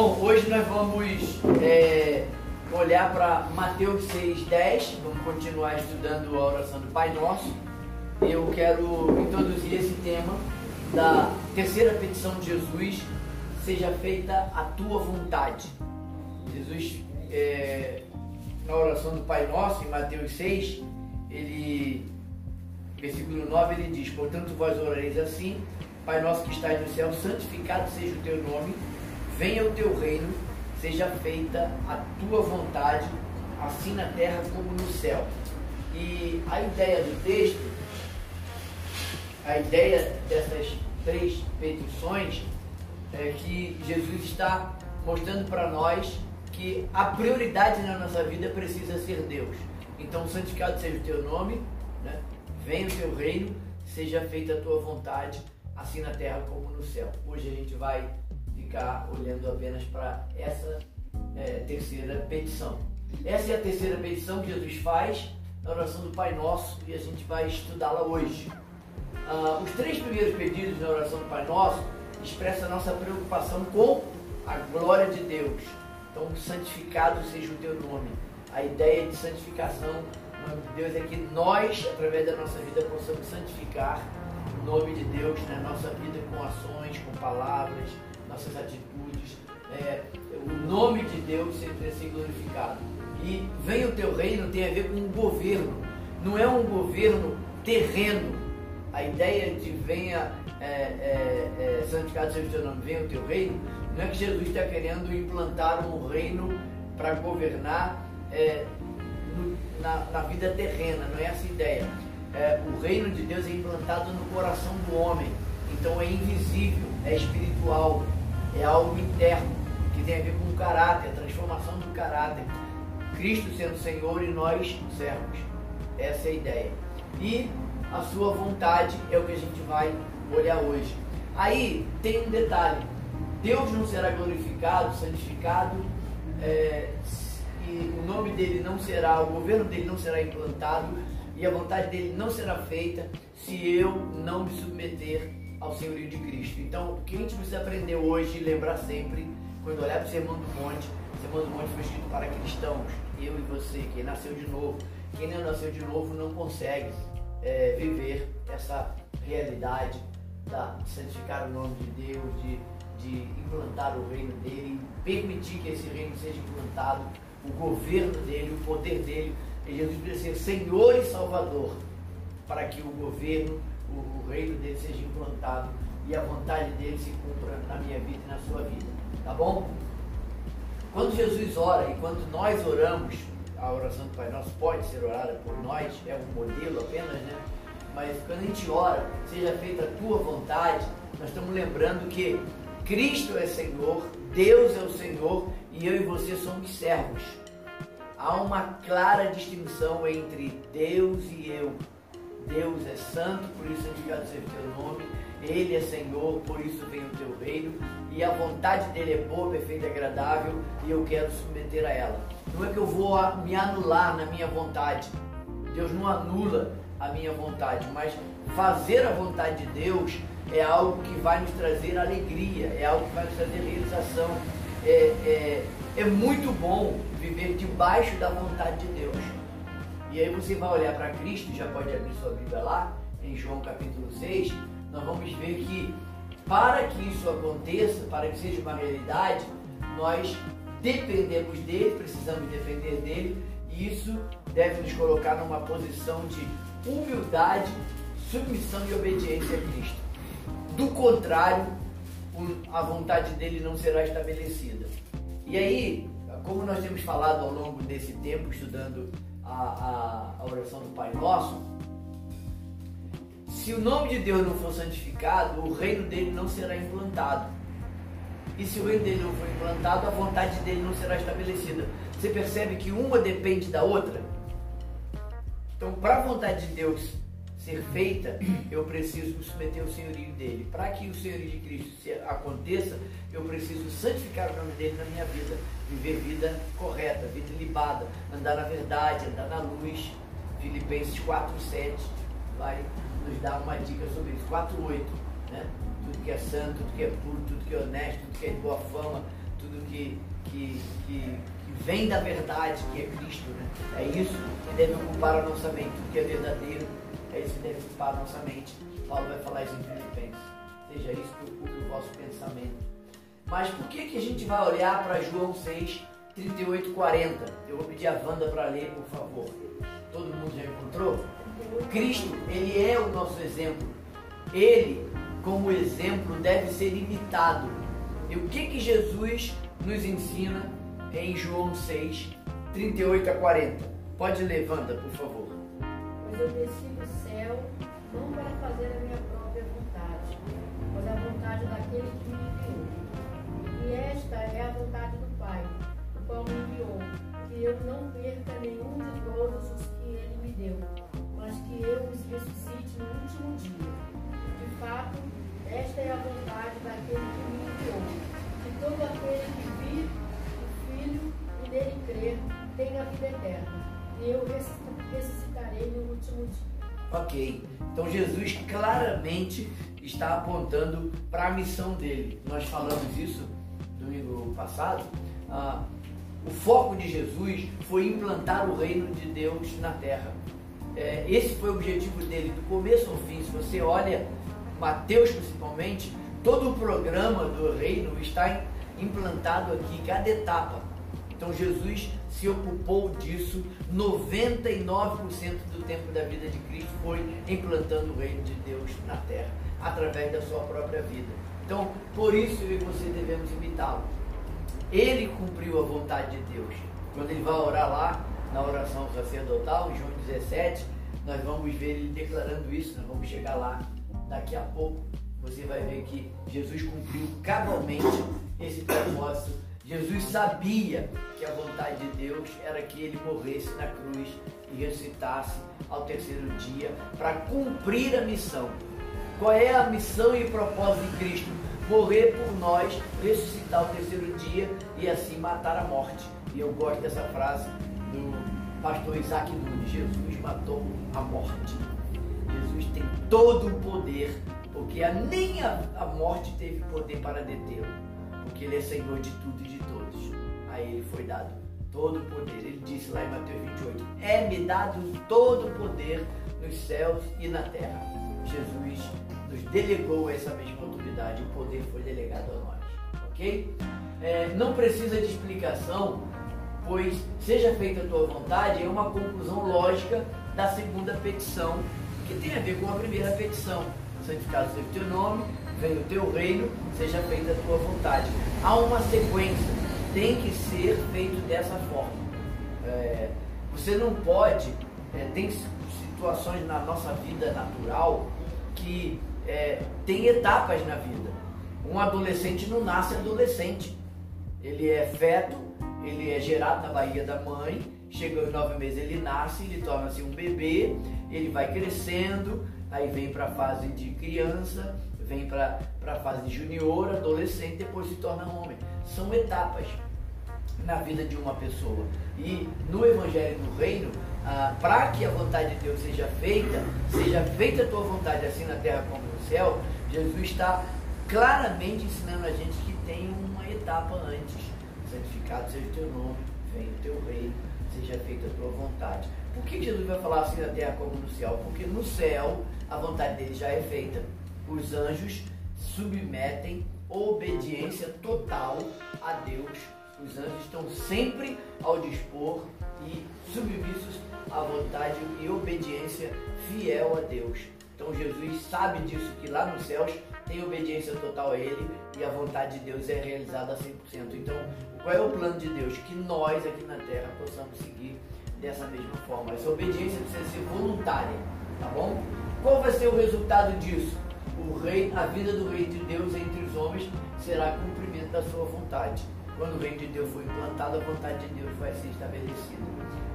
Bom, hoje nós vamos é, olhar para Mateus 6,10. Vamos continuar estudando a oração do Pai Nosso. Eu quero introduzir esse tema da terceira petição de Jesus: seja feita a tua vontade. Jesus, é, na oração do Pai Nosso, em Mateus 6, ele, versículo 9, ele diz: Portanto, vós orareis assim, Pai nosso que estás no céu, santificado seja o teu nome Venha o teu reino, seja feita a tua vontade, assim na terra como no céu. E a ideia do texto, a ideia dessas três petições, é que Jesus está mostrando para nós que a prioridade na nossa vida precisa ser Deus. Então, santificado seja o teu nome, né? venha o teu reino, seja feita a tua vontade, assim na terra como no céu. Hoje a gente vai ficar olhando apenas para essa é, terceira petição. Essa é a terceira petição que Jesus faz na oração do Pai Nosso e a gente vai estudá-la hoje. Ah, os três primeiros pedidos na oração do Pai Nosso expressam a nossa preocupação com a glória de Deus. Então, santificado seja o teu nome. A ideia de santificação no nome de Deus é que nós, através da nossa vida, possamos santificar o nome de Deus na nossa vida com ações, com palavras, nossas atitudes, é, o nome de Deus sempre é ser glorificado. E vem o teu reino tem a ver com um governo, não é um governo terreno. A ideia de venha é, é, é, santificado seja o teu nome, venha o teu reino, não é que Jesus está querendo implantar um reino para governar é, no, na, na, vida terrena, não é essa a ideia. É, o reino de Deus é implantado no coração do homem, então é invisível, é espiritual, é algo interno, que tem a ver com o caráter, a transformação do caráter. Cristo sendo Senhor e nós servos. Essa é a ideia. E a sua vontade é o que a gente vai olhar hoje. Aí tem um detalhe: Deus não será glorificado, santificado, é, e o nome dele não será, o governo dele não será implantado, e a vontade dele não será feita se eu não me submeter ao senhorio de Cristo. Então, o que a gente precisa aprender hoje e lembrar sempre, quando olhar para o Sermão do Monte, o Sermão do Monte foi escrito para cristãos, eu e você, quem nasceu de novo. Quem não nasceu de novo não consegue é, viver essa realidade da, de santificar o nome de Deus, de, de implantar o reino dele, permitir que esse reino seja implantado, o governo dele, o poder dele. E Jesus precisa ser Senhor e Salvador para que o governo o, o reino dele seja implantado e a vontade dele se cumpra na minha vida e na sua vida. Tá bom? Quando Jesus ora e quando nós oramos, a oração do Pai Nosso pode ser orada por nós, é um modelo apenas, né? Mas quando a gente ora, seja feita a tua vontade, nós estamos lembrando que Cristo é Senhor, Deus é o Senhor e eu e você somos servos. Há uma clara distinção entre Deus e eu. Deus é santo, por isso santificado seja o teu nome. Ele é Senhor, por isso vem o teu reino. E a vontade dele é boa, perfeita e agradável, e eu quero submeter a ela. Não é que eu vou me anular na minha vontade. Deus não anula a minha vontade, mas fazer a vontade de Deus é algo que vai nos trazer alegria, é algo que vai nos trazer realização. É, é, é muito bom viver debaixo da vontade de Deus. E aí você vai olhar para Cristo, já pode abrir sua Bíblia lá, em João capítulo 6, nós vamos ver que para que isso aconteça, para que seja uma realidade, nós dependemos dele, precisamos depender dele, e isso deve nos colocar numa posição de humildade, submissão e obediência a Cristo. Do contrário, a vontade dele não será estabelecida. E aí, como nós temos falado ao longo desse tempo, estudando a, a, a oração do Pai Nosso, se o nome de Deus não for santificado, o reino dele não será implantado. E se o reino dele não for implantado, a vontade dele não será estabelecida. Você percebe que uma depende da outra? Então, para a vontade de Deus ser feita, eu preciso me submeter ao senhorio dele. Para que o senhorio de Cristo aconteça, eu preciso santificar o nome dele na minha vida, viver vida correta, vida libada, andar na verdade, andar na luz. Filipenses 4:7 vai nos dar uma dica sobre isso. 4:8, né? Tudo que é santo, tudo que é puro, tudo que é honesto, tudo que é de boa fama, tudo que, que, que, vem da verdade, que é Cristo. Né? É isso que deve ocupar a nossa mente, tudo que é verdadeiro, é isso que deve ocupar a nossa mente. Paulo vai falar isso em Filipenses. Seja isso que ocupe o vosso pensamento. Mas por que, que a gente vai olhar para João 6, 38 40? Eu vou pedir a Wanda para ler, por favor. Todo mundo já encontrou? Cristo, ele é o nosso exemplo. Ele, como exemplo, deve ser imitado. E o que que Jesus nos ensina em João 6, 38 a 40? Pode ler, Wanda, por favor. Pois eu desci do Ok, então Jesus claramente está apontando para a missão dele. Nós falamos isso domingo passado. Ah, o foco de Jesus foi implantar o reino de Deus na terra. É, esse foi o objetivo dele, do começo ao fim. Se você olha Mateus principalmente, todo o programa do reino está implantado aqui, cada etapa. Então Jesus se ocupou disso 99% do tempo da vida de Cristo foi implantando o reino de Deus na terra, através da sua própria vida. Então, por isso eu e você devemos imitá-lo. Ele cumpriu a vontade de Deus. Quando ele vai orar lá, na oração sacerdotal, em João 17, nós vamos ver ele declarando isso, nós vamos chegar lá daqui a pouco. Você vai ver que Jesus cumpriu cabalmente esse propósito Jesus sabia que a vontade de Deus era que ele morresse na cruz e ressuscitasse ao terceiro dia para cumprir a missão. Qual é a missão e propósito de Cristo? Morrer por nós, ressuscitar ao terceiro dia e assim matar a morte. E eu gosto dessa frase do pastor Isaac Nunes: Jesus matou a morte. Jesus tem todo o poder, porque nem a, a morte teve poder para detê-lo porque ele é Senhor de tudo e de todos. A ele foi dado todo o poder. Ele disse lá em Mateus 28: É-me dado todo o poder nos céus e na terra. Jesus nos delegou essa mesma autoridade, o poder foi delegado a nós. Ok? É, não precisa de explicação, pois seja feita a tua vontade é uma conclusão lógica da segunda petição, que tem a ver com a primeira petição. Santificado seja o teu nome, venha o teu reino, seja feita a tua vontade. Há uma sequência, tem que ser feito dessa forma. É, você não pode, é, tem situações na nossa vida natural que é, tem etapas na vida. Um adolescente não nasce adolescente. Ele é feto, ele é gerado na barriga da mãe, chega aos nove meses, ele nasce, ele torna-se um bebê, ele vai crescendo, aí vem para a fase de criança, vem para a fase junior, adolescente, depois se torna homem. São etapas na vida de uma pessoa. E no Evangelho do Reino, ah, para que a vontade de Deus seja feita, seja feita a tua vontade assim na terra como no céu, Jesus está claramente ensinando a gente que tem uma etapa antes. Santificado seja o teu nome, venha o teu reino, seja feita a tua vontade. Por que Jesus vai falar assim na terra como no céu? Porque no céu a vontade dele já é feita os anjos submetem obediência total a Deus. Os anjos estão sempre ao dispor e submissos à vontade e obediência fiel a Deus. Então Jesus sabe disso, que lá nos céus tem obediência total a Ele e a vontade de Deus é realizada a 100%. Então, qual é o plano de Deus? Que nós aqui na terra possamos seguir dessa mesma forma. Essa obediência precisa ser voluntária, tá bom? Qual vai ser o resultado disso? O rei, a vida do rei de Deus entre os homens será cumprimento da sua vontade. Quando o reino de Deus for implantado, a vontade de Deus vai ser estabelecida.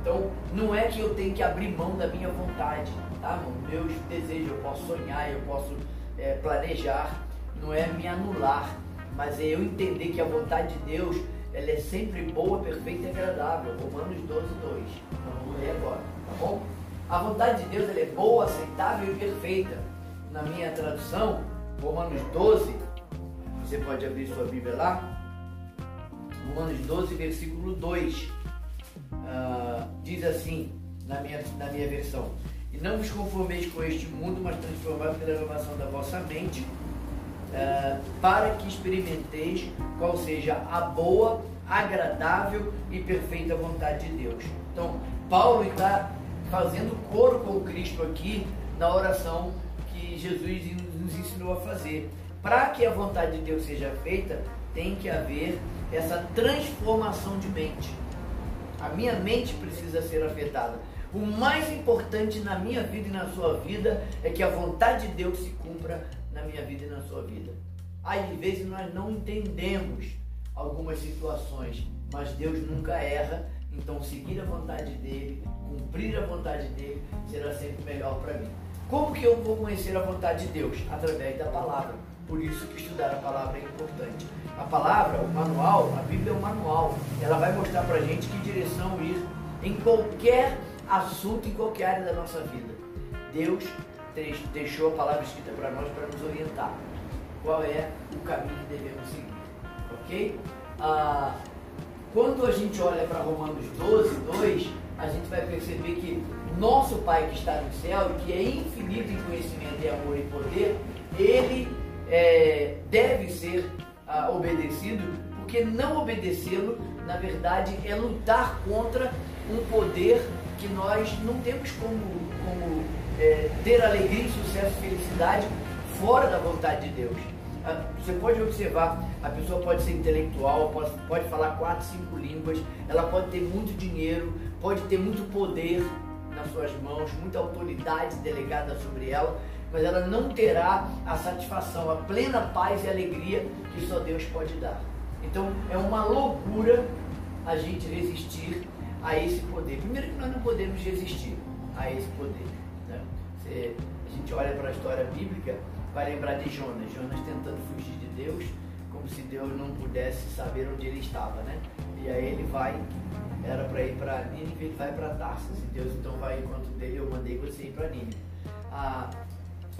Então, não é que eu tenho que abrir mão da minha vontade, tá, irmão? Meus desejos, eu posso sonhar, eu posso é, planejar, não é me anular, mas é eu entender que a vontade de Deus ela é sempre boa, perfeita e agradável. Romanos 12, 2. Nós vamos ler agora, tá bom? A vontade de Deus ela é boa, aceitável e perfeita na minha tradução, Romanos 12, você pode abrir sua Bíblia lá. Romanos 12, versículo 2. Uh, ah, diz assim, na minha, na minha versão: E não vos conformeis com este mundo, mas transformai pela renovação da vossa mente, uh, para que experimenteis qual seja a boa, agradável e perfeita vontade de Deus. Então, Paulo está fazendo coro com Cristo aqui na oração Jesus nos ensinou a fazer. Para que a vontade de Deus seja feita, tem que haver essa transformação de mente. A minha mente precisa ser afetada. O mais importante na minha vida e na sua vida é que a vontade de Deus se cumpra na minha vida e na sua vida. Às vezes nós não entendemos algumas situações, mas Deus nunca erra, então seguir a vontade dele, cumprir a vontade dele, será sempre melhor para mim. Como que eu vou conhecer a vontade de Deus? Através da palavra. Por isso que estudar a palavra é importante. A palavra, o manual, a Bíblia é um manual. Ela vai mostrar para a gente que direção ir em qualquer assunto, em qualquer área da nossa vida. Deus deixou a palavra escrita para nós para nos orientar. Qual é o caminho que devemos seguir? Ok? Ah, quando a gente olha para Romanos 12, 2, a gente vai perceber que nosso Pai que está no céu que é infinito em conhecimento e amor e poder, ele é, deve ser ah, obedecido, porque não obedecê-lo, na verdade, é lutar contra um poder que nós não temos como, como é, ter alegria, sucesso felicidade fora da vontade de Deus. Ah, você pode observar, a pessoa pode ser intelectual, pode, pode falar quatro, cinco línguas, ela pode ter muito dinheiro, pode ter muito poder nas suas mãos, muita autoridade delegada sobre ela, mas ela não terá a satisfação, a plena paz e alegria que só Deus pode dar. Então é uma loucura a gente resistir a esse poder. Primeiro que nós não podemos resistir a esse poder. Né? Se a gente olha para a história bíblica, vai lembrar de Jonas. Jonas tentando fugir de Deus, como se Deus não pudesse saber onde ele estava, né? E aí ele vai, era para ir para Nínive, ele vai para Tarsis. E Deus então vai enquanto dele, eu mandei você ir para Nínive. Ah,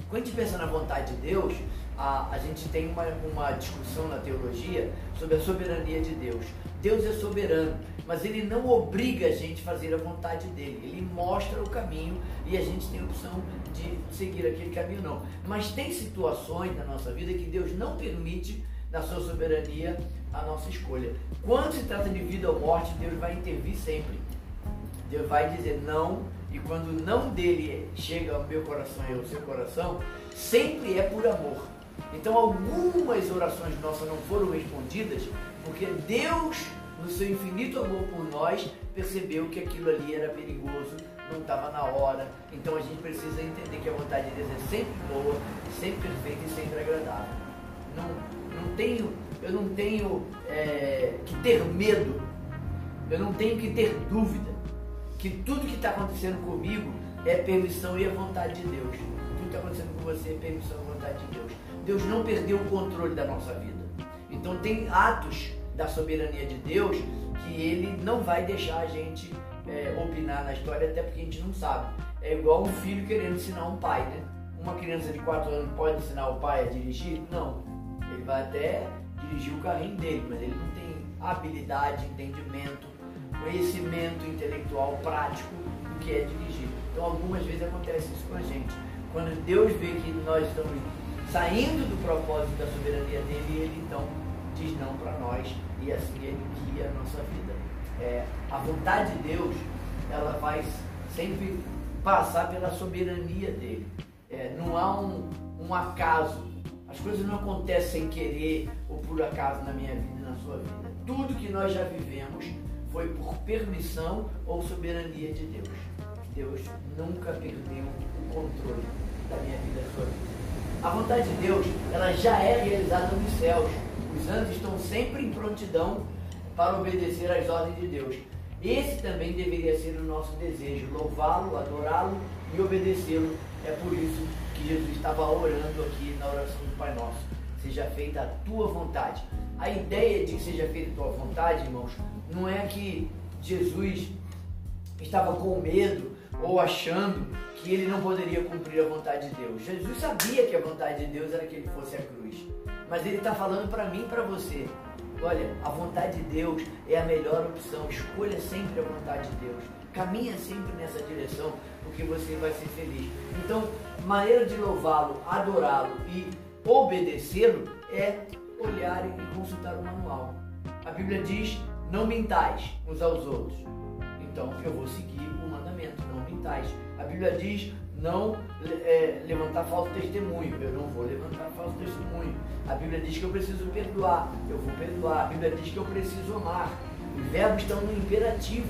quando a gente pensa na vontade de Deus, a, a gente tem uma, uma discussão na teologia sobre a soberania de Deus. Deus é soberano, mas ele não obriga a gente a fazer a vontade dele. Ele mostra o caminho e a gente tem a opção de seguir aquele caminho não. Mas tem situações na nossa vida que Deus não permite, na sua soberania, a nossa escolha. Quando se trata de vida ou morte, Deus vai intervir sempre. Deus vai dizer não e quando o não dele chega ao meu coração e ao seu coração, sempre é por amor. Então algumas orações nossas não foram respondidas porque Deus, no seu infinito amor por nós, percebeu que aquilo ali era perigoso, não estava na hora. Então a gente precisa entender que a vontade de Deus é sempre boa, sempre perfeita e sempre agradável. Não, não tenho, eu não tenho é, que ter medo, eu não tenho que ter dúvida que tudo que está acontecendo comigo é permissão e a vontade de Deus. Tudo que está acontecendo com você é permissão e vontade de Deus. Deus não perdeu o controle da nossa vida. Então tem atos da soberania de Deus que ele não vai deixar a gente é, opinar na história, até porque a gente não sabe. É igual um filho querendo ensinar um pai, né? Uma criança de 4 anos pode ensinar o pai a dirigir? Não. Ele vai até dirigir o carrinho dele, mas ele não tem habilidade, entendimento, conhecimento intelectual prático do que é dirigir. Então, algumas vezes acontece isso com a gente. Quando Deus vê que nós estamos saindo do propósito da soberania dele, ele então diz não para nós e assim ele guia a nossa vida. É, a vontade de Deus, ela vai sempre passar pela soberania dele. É, não há um, um acaso. As coisas não acontecem sem querer ou por acaso na minha vida e na sua vida. Tudo que nós já vivemos foi por permissão ou soberania de Deus. Deus nunca perdeu o controle da minha vida e da sua vida. A vontade de Deus, ela já é realizada nos céus. Os anjos estão sempre em prontidão para obedecer às ordens de Deus. Esse também deveria ser o nosso desejo, louvá-lo, adorá-lo e obedecê-lo. É por isso que Jesus estava orando aqui na oração do Pai Nosso. Seja feita a tua vontade. A ideia de que seja feita a tua vontade, irmãos, não é que Jesus estava com medo ou achando que ele não poderia cumprir a vontade de Deus. Jesus sabia que a vontade de Deus era que ele fosse a cruz. Mas ele está falando para mim e para você. Olha, a vontade de Deus é a melhor opção. Escolha sempre a vontade de Deus. Caminha sempre nessa direção, porque você vai ser feliz. Então, maneira de louvá-lo, adorá-lo e obedecê-lo é olhar e consultar o manual. A Bíblia diz: não mintais uns aos outros. Então, eu vou seguir o mandamento: não mintais. A Bíblia diz: não é, levantar falso testemunho. Eu não vou levantar falso testemunho. A Bíblia diz que eu preciso perdoar. Eu vou perdoar. A Bíblia diz que eu preciso amar. Os verbos estão no imperativo.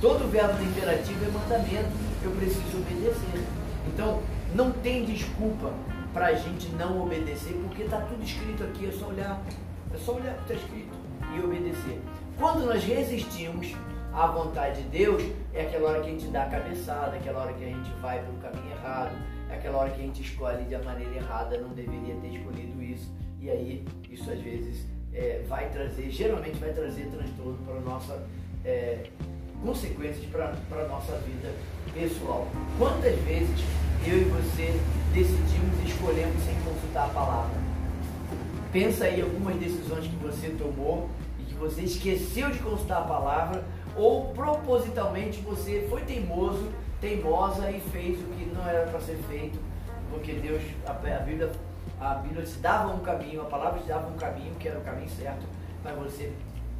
Todo verbo no imperativo é mandamento. Eu preciso obedecer. Então, não tem desculpa para a gente não obedecer, porque está tudo escrito aqui. É só olhar. É só olhar o que está escrito e obedecer. Quando nós resistimos, a vontade de Deus é aquela hora que a gente dá a cabeçada, aquela hora que a gente vai pelo caminho errado, aquela hora que a gente escolhe de maneira errada, não deveria ter escolhido isso. E aí, isso às vezes é, vai trazer, geralmente vai trazer transtorno para a nossa. É, consequências para a nossa vida pessoal. Quantas vezes eu e você decidimos e escolhemos sem consultar a palavra? Pensa aí algumas decisões que você tomou e que você esqueceu de consultar a palavra ou propositalmente você foi teimoso, teimosa e fez o que não era para ser feito, porque Deus, a, a, Bíblia, a Bíblia te dava um caminho, a palavra te dava um caminho que era o caminho certo, mas você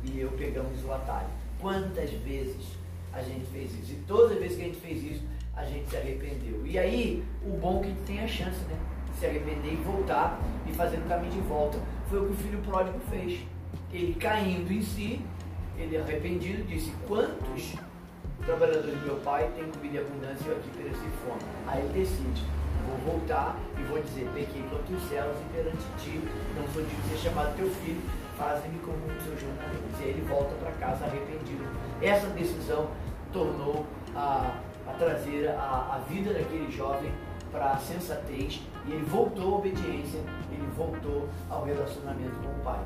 e eu pegamos o atalho. Quantas vezes a gente fez isso? E todas as vezes que a gente fez isso, a gente se arrependeu. E aí, o bom é que tem a chance, né? Se arrepender e voltar e fazer o caminho de volta. Foi o que o filho pródigo fez. Ele caindo em si, ele arrependido disse, quantos trabalhadores do meu pai têm comida em abundância e eu aqui pereci fome? Aí ele decide, vou voltar e vou dizer, pequei contra os céus e perante ti, não sou digno de ser chamado teu filho, faze-me como o seu jornalista. E aí ele volta para casa arrependido. Essa decisão tornou a, a trazer a, a vida daquele jovem para a sensatez e ele voltou à obediência, ele voltou ao relacionamento com o pai.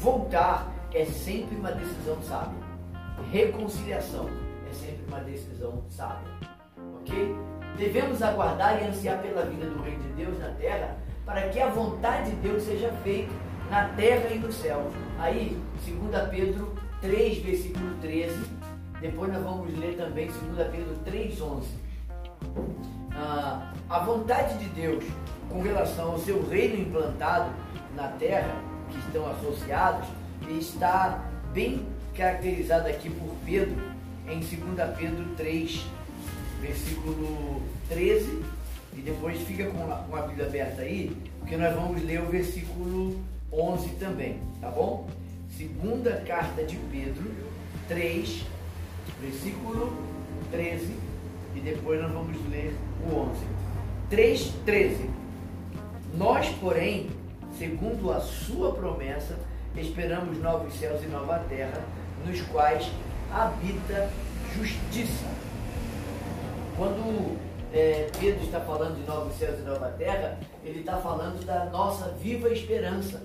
Voltar é sempre uma decisão sábia. Reconciliação é sempre uma decisão sábia. Ok? Devemos aguardar e ansiar pela vida do Reino de Deus na terra para que a vontade de Deus seja feita na terra e no céu. Aí, 2 Pedro 3, versículo 13. Depois nós vamos ler também 2 Pedro 3, 11. Ah, a vontade de Deus com relação ao seu reino implantado na terra, que estão associados, está bem caracterizada aqui por Pedro em 2 Pedro 3, versículo 13, e depois fica com a, com a Bíblia aberta aí, porque nós vamos ler o versículo 11 também, tá bom? Segunda carta de Pedro 3, versículo 13, e depois nós vamos ler o 11. 3, 13. Nós, porém, segundo a sua promessa, esperamos novos céus e nova terra, nos quais habita justiça. Quando é, Pedro está falando de novos céus e nova terra, ele está falando da nossa viva esperança,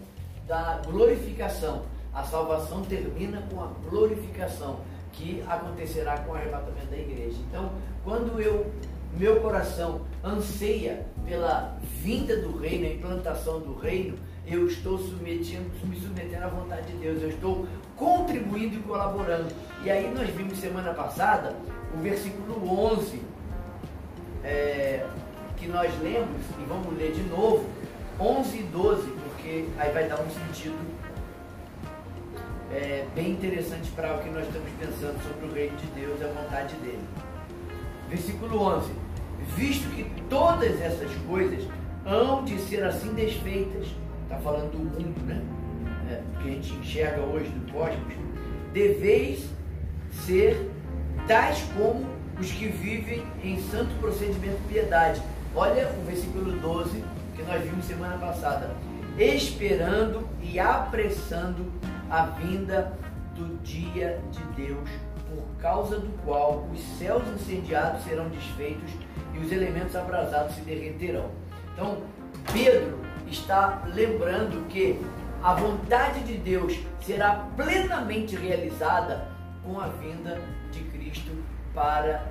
da glorificação. A salvação termina com a glorificação que acontecerá com o arrebatamento da igreja. Então, quando eu meu coração anseia pela vinda do reino, a implantação do reino, eu estou me submetendo à vontade de Deus, eu estou contribuindo e colaborando. E aí nós vimos semana passada o versículo 11, é, que nós lemos, e vamos ler de novo, 11 e 12, porque aí vai dar um sentido é, bem interessante para o que nós estamos pensando sobre o reino de Deus e a vontade dele. Versículo 11: Visto que todas essas coisas hão de ser assim desfeitas, está falando do mundo, né? É, que a gente enxerga hoje do cosmos, deveis ser tais como os que vivem em santo procedimento de piedade. Olha o versículo 12 que nós vimos semana passada. Esperando e apressando a vinda do dia de Deus, por causa do qual os céus incendiados serão desfeitos e os elementos abrasados se derreterão. Então, Pedro está lembrando que a vontade de Deus será plenamente realizada com a vinda de Cristo para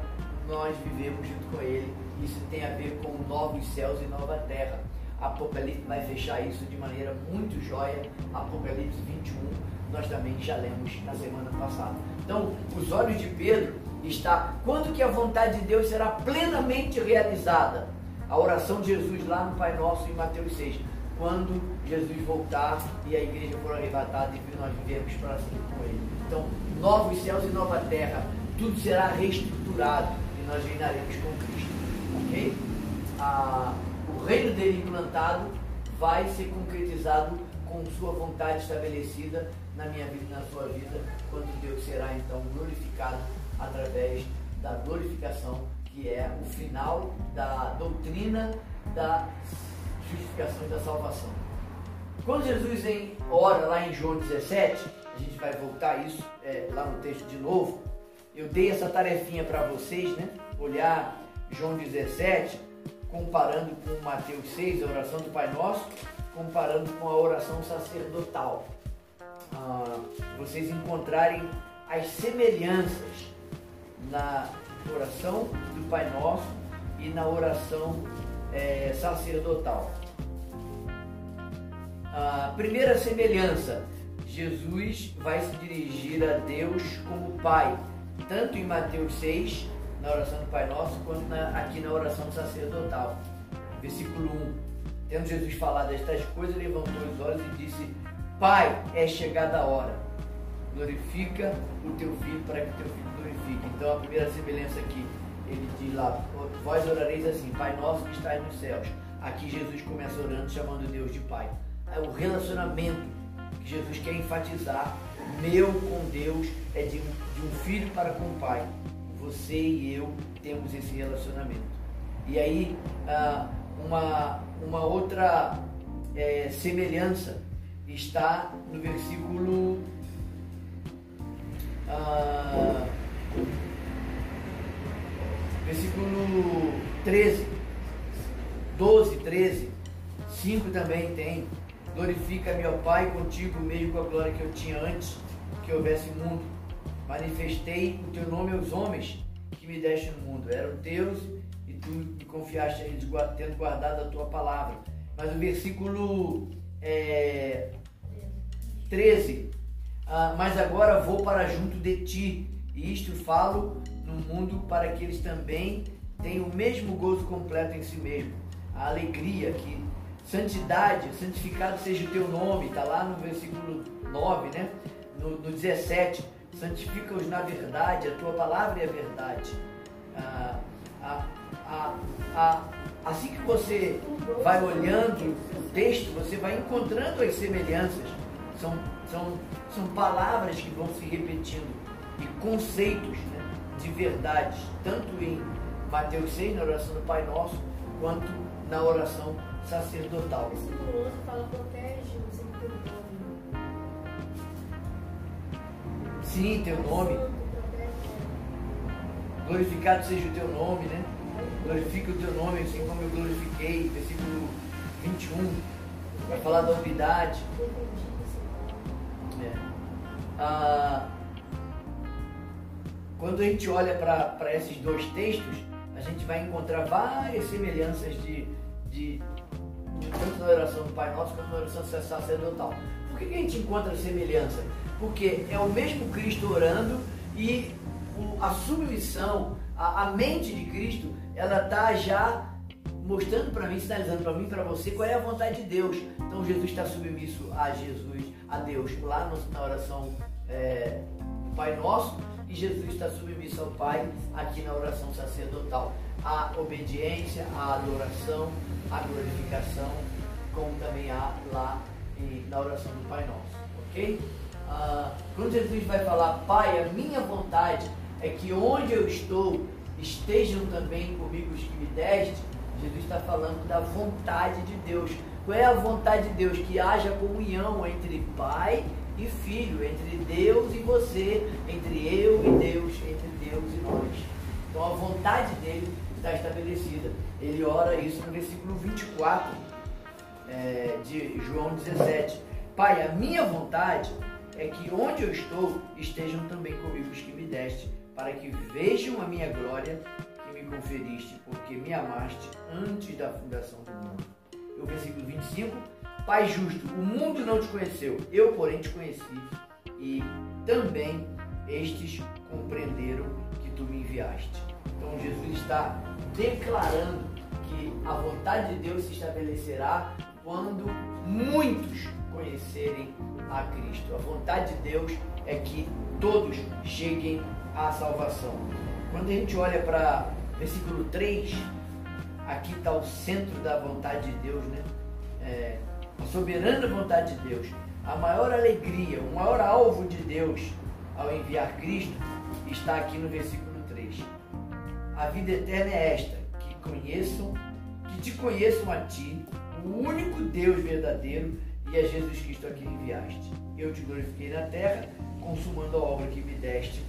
nós vivermos junto com Ele. Isso tem a ver com novos céus e nova terra. Apocalipse vai fechar isso de maneira muito jóia. Apocalipse 21 nós também já lemos na semana passada. Então, os olhos de Pedro está quando que a vontade de Deus será plenamente realizada? A oração de Jesus lá no Pai Nosso em Mateus 6. Quando Jesus voltar e a igreja for arrebatada e nós vivermos para sempre com Ele. Então, novos céus e nova terra, tudo será reestruturado e nós reinaremos com Cristo. Ok? Ah, o reino dele implantado vai ser concretizado com sua vontade estabelecida na minha vida e na sua vida, quando Deus será então glorificado através da glorificação, que é o final da doutrina da justificação e da salvação. Quando Jesus em, ora lá em João 17, a gente vai voltar isso é, lá no texto de novo, eu dei essa tarefinha para vocês, né? Olhar João 17, comparando com Mateus 6, a oração do Pai Nosso, comparando com a oração sacerdotal. Ah, vocês encontrarem as semelhanças na oração do Pai Nosso e na oração é, sacerdotal. A primeira semelhança, Jesus vai se dirigir a Deus como Pai, tanto em Mateus 6, na oração do Pai Nosso, quanto na, aqui na oração sacerdotal. Versículo 1. Tendo Jesus falado estas coisas, levantou os olhos e disse: Pai, é chegada a hora. Glorifica o teu filho para que o teu filho Então a primeira semelhança aqui, ele diz lá: Vós orareis assim, Pai nosso que estás nos céus. Aqui Jesus começa orando, chamando Deus de Pai. É o relacionamento que Jesus quer enfatizar, meu com Deus, é de, de um filho para com o Pai você e eu temos esse relacionamento. E aí, ah, uma, uma outra é, semelhança está no versículo. Ah, versículo 13, 12, 13, 5 também tem. Glorifica meu Pai contigo, mesmo com a glória que eu tinha antes que houvesse mundo manifestei o teu nome aos homens que me deste no mundo. Eram teus e tu me confiaste eles, tendo guardado a tua palavra. Mas o versículo é, 13. Ah, mas agora vou para junto de ti, e isto falo no mundo para que eles também tenham o mesmo gozo completo em si mesmo. A alegria que santidade, santificado seja o teu nome, está lá no versículo 9, né? No, no 17 santifica-os na verdade, a tua palavra é a verdade. Ah, ah, ah, assim que você vai olhando o texto, você vai encontrando as semelhanças. São, são, são palavras que vão se repetindo conceitos né, de verdades, tanto em Mateus 6, na oração do Pai Nosso, quanto na oração sacerdotal. Esse fala protege Sim, teu nome. Glorificado seja o teu nome, né? Glorifica o teu nome, assim como eu glorifiquei. Versículo 21. Vai falar da unidade. É. Ah, quando a gente olha para esses dois textos, a gente vai encontrar várias semelhanças de, de, tanto na oração do Pai Nosso quanto na oração sacerdotal. Por que, que a gente encontra semelhança? porque é o mesmo Cristo orando e a submissão, a, a mente de Cristo, ela está já mostrando para mim, sinalizando para mim, para você, qual é a vontade de Deus. Então Jesus está submisso a Jesus, a Deus, lá no, na oração é, do Pai Nosso, e Jesus está submisso ao Pai aqui na oração sacerdotal. A obediência, a adoração, a glorificação, como também há lá na oração do Pai Nosso. Ok? ah, quando Jesus vai falar, Pai, a minha vontade é que onde eu estou estejam também comigo os que me deste, Jesus está falando da vontade de Deus. Qual é a vontade de Deus? Que haja comunhão entre Pai e Filho, entre Deus e você, entre eu e Deus, entre Deus e nós. Então a vontade dele está estabelecida. Ele ora isso no versículo 24 é, de João 17. Pai, a minha vontade é que onde eu estou estejam também comigo os que me deste, para que vejam a minha glória que me conferiste, porque me amaste antes da fundação do mundo. E o versículo 25: Pai justo, o mundo não te conheceu, eu, porém, te conheci. e também estes compreenderam que tu me enviaste. Então Jesus está declarando que a vontade de Deus se estabelecerá quando muitos conhecerem a Cristo. A vontade de Deus é que todos cheguem à salvação. Quando a gente olha para versículo 3, aqui está o centro da vontade de Deus, né? É, soberana vontade de Deus. A maior alegria, o maior alvo de Deus ao enviar Cristo está aqui no versículo 3. A vida eterna é esta, que conheçam, que te conheçam a ti, o único Deus verdadeiro e a Jesus Cristo a quem enviaste. Eu te glorifiquei na terra, consumando a obra que me deste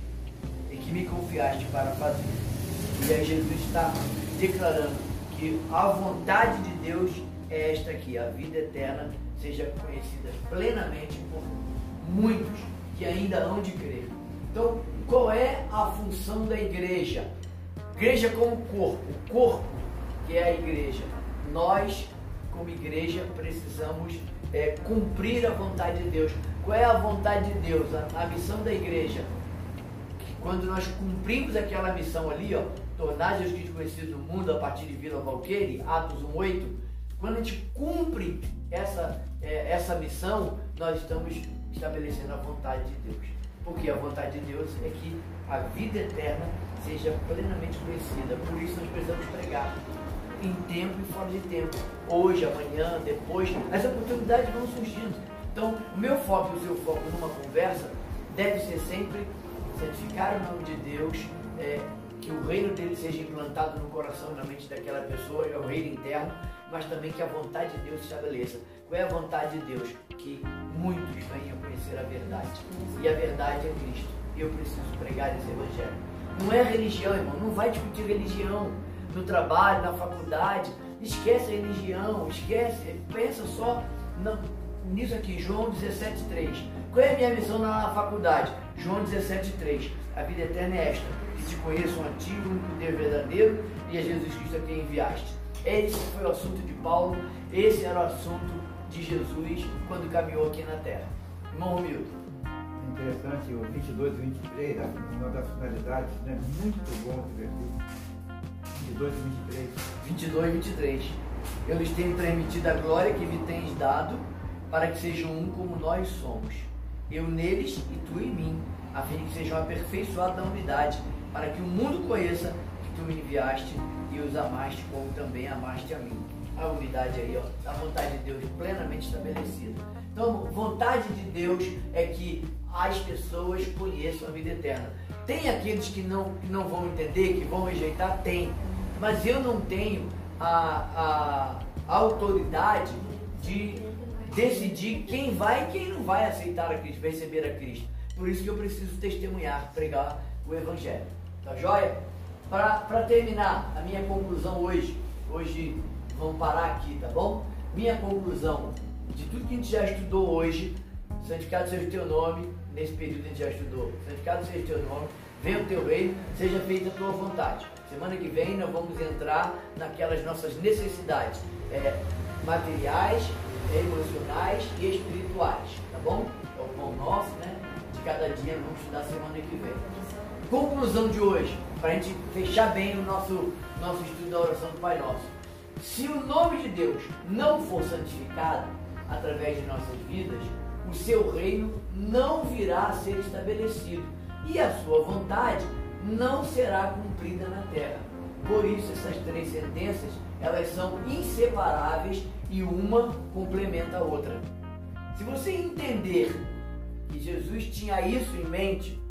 e que me confiaste para fazer. E aí Jesus está declarando que a vontade de Deus é esta aqui, a vida eterna seja conhecida plenamente por muitos que ainda hão de crer. Então, qual é a função da igreja? Igreja como corpo, o corpo que é a igreja. Nós, como igreja, precisamos é, cumprir a vontade de Deus. Qual é a vontade de Deus? A, a missão da igreja. Que quando nós cumprimos aquela missão ali, ó, tornar Jesus Cristo conhecido no mundo a partir de Vila Valqueire, Atos 1,8, quando a gente cumpre essa, é, essa missão, nós estamos estabelecendo a vontade de Deus. Porque a vontade de Deus é que a vida eterna seja plenamente conhecida. Por isso nós precisamos pregar em tempo e fora de tempo. Hoje, amanhã, depois, as oportunidades vão surgindo. Então, o meu foco e o seu foco numa conversa deve ser sempre santificar o nome de Deus, é, que o reino dele seja implantado no coração e na mente daquela pessoa, é o reino interno, mas também que a vontade de Deus se estabeleça. Qual é a vontade de Deus? Que muitos venham conhecer a verdade. E a verdade é Cristo. Eu preciso pregar esse evangelho. Não é religião, irmão. Não vai discutir religião no trabalho, na faculdade. Esquece a religião, esquece, pensa só nisso aqui, João 17,3. Qual é a minha missão na faculdade? João 17,3. A vida eterna é esta: que te conheçam a ti, o Deus verdadeiro, e a Jesus Cristo a quem enviaste. Esse foi o assunto de Paulo, esse era o assunto de Jesus quando caminhou aqui na terra. Irmão Romildo. Interessante, o 22 e 23, uma das finalidades, né? muito bom esse versículo. 22 e 23. 22 e 23. Eu lhes tenho transmitido a glória que me tens dado, para que sejam um como nós somos. Eu neles e tu em mim, a fim de que sejam aperfeiçoados na unidade, para que o mundo conheça que tu me enviaste e os amaste como também amaste a mim. A unidade aí, ó, a vontade de Deus plenamente estabelecida. Então, vontade de Deus é que as pessoas conheçam a vida eterna. Tem aqueles que não, que não vão entender, que vão rejeitar? Tem. Mas eu não tenho a, a, a autoridade de decidir quem vai e quem não vai aceitar a Cristo, receber a Cristo. Por isso que eu preciso testemunhar, pregar o Evangelho. Tá joia? Para terminar, a minha conclusão hoje, hoje vamos parar aqui, tá bom? Minha conclusão de tudo que a gente já estudou hoje, santificado seja o teu nome, nesse período a gente já estudou, santificado seja o teu nome, venha o teu reino, seja feita a tua vontade. Semana que vem nós vamos entrar naquelas nossas necessidades é, materiais, emocionais e espirituais, tá bom? É o pão nosso, né? De cada dia vamos estudar semana que vem. Conclusão de hoje, para a gente fechar bem o nosso, nosso estudo da oração do Pai Nosso. Se o nome de Deus não for santificado através de nossas vidas, o seu reino não virá a ser estabelecido e a sua vontade não será cumprida na terra. Por isso essas três sentenças, elas são inseparáveis e uma complementa a outra. Se você entender que Jesus tinha isso em mente,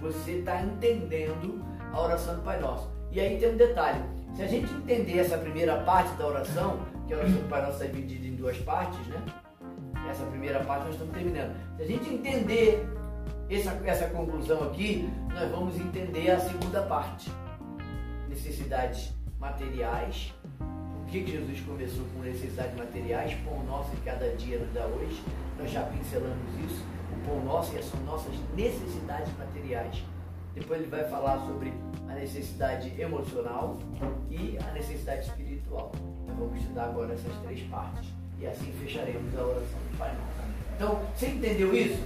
você está entendendo a oração do Pai Nosso. E aí tem um detalhe: se a gente entender essa primeira parte da oração, que a oração do Pai Nosso é dividida em duas partes, né? Essa primeira parte nós estamos terminando. Se a gente entender essa, essa conclusão aqui, nós vamos entender a segunda parte. Necessidades materiais. O que, que Jesus começou com necessidades materiais? Pão nosso de cada dia nos dá hoje. Nós já pincelamos isso. O pão nosso e são nossas necessidades materiais. Depois ele vai falar sobre a necessidade emocional e a necessidade espiritual. Nós vamos estudar agora essas três partes. E assim fecharemos a oração do Pai Nosso. Então, você entendeu isso?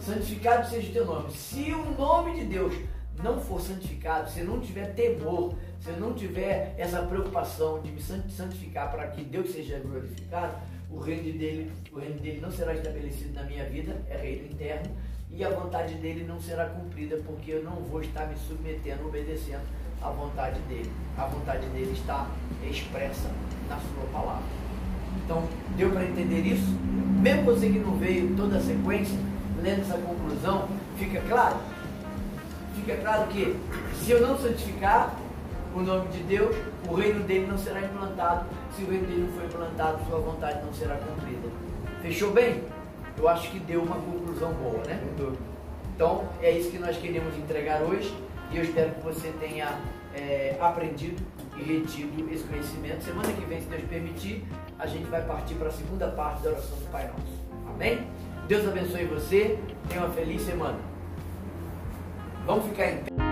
santificado seja o teu nome. Se o nome de Deus não for santificado, se não tiver temor, se não tiver essa preocupação de me santificar para que Deus seja glorificado, o reino dele, o reino dele não será estabelecido na minha vida, é reino interno, e a vontade dele não será cumprida, porque eu não vou estar me submetendo, obedecendo à vontade dele. A vontade dele está expressa na sua palavra. Então, deu para entender isso? Mesmo você que não veio toda a sequência, lendo essa conclusão, fica claro? Fica claro que se eu não santificar o nome de Deus, o reino dele não será implantado. Se o reino dele não for implantado, sua vontade não será cumprida. Fechou bem? Eu acho que deu uma conclusão boa, né? Então, é isso que nós queremos entregar hoje e eu espero que você tenha é, aprendido e retido esse conhecimento. Semana que vem, se Deus permitir, a gente vai partir para a segunda parte da oração do Pai Nosso. Amém? Deus abençoe você. Tenha uma feliz semana. Vamos ficar em pé.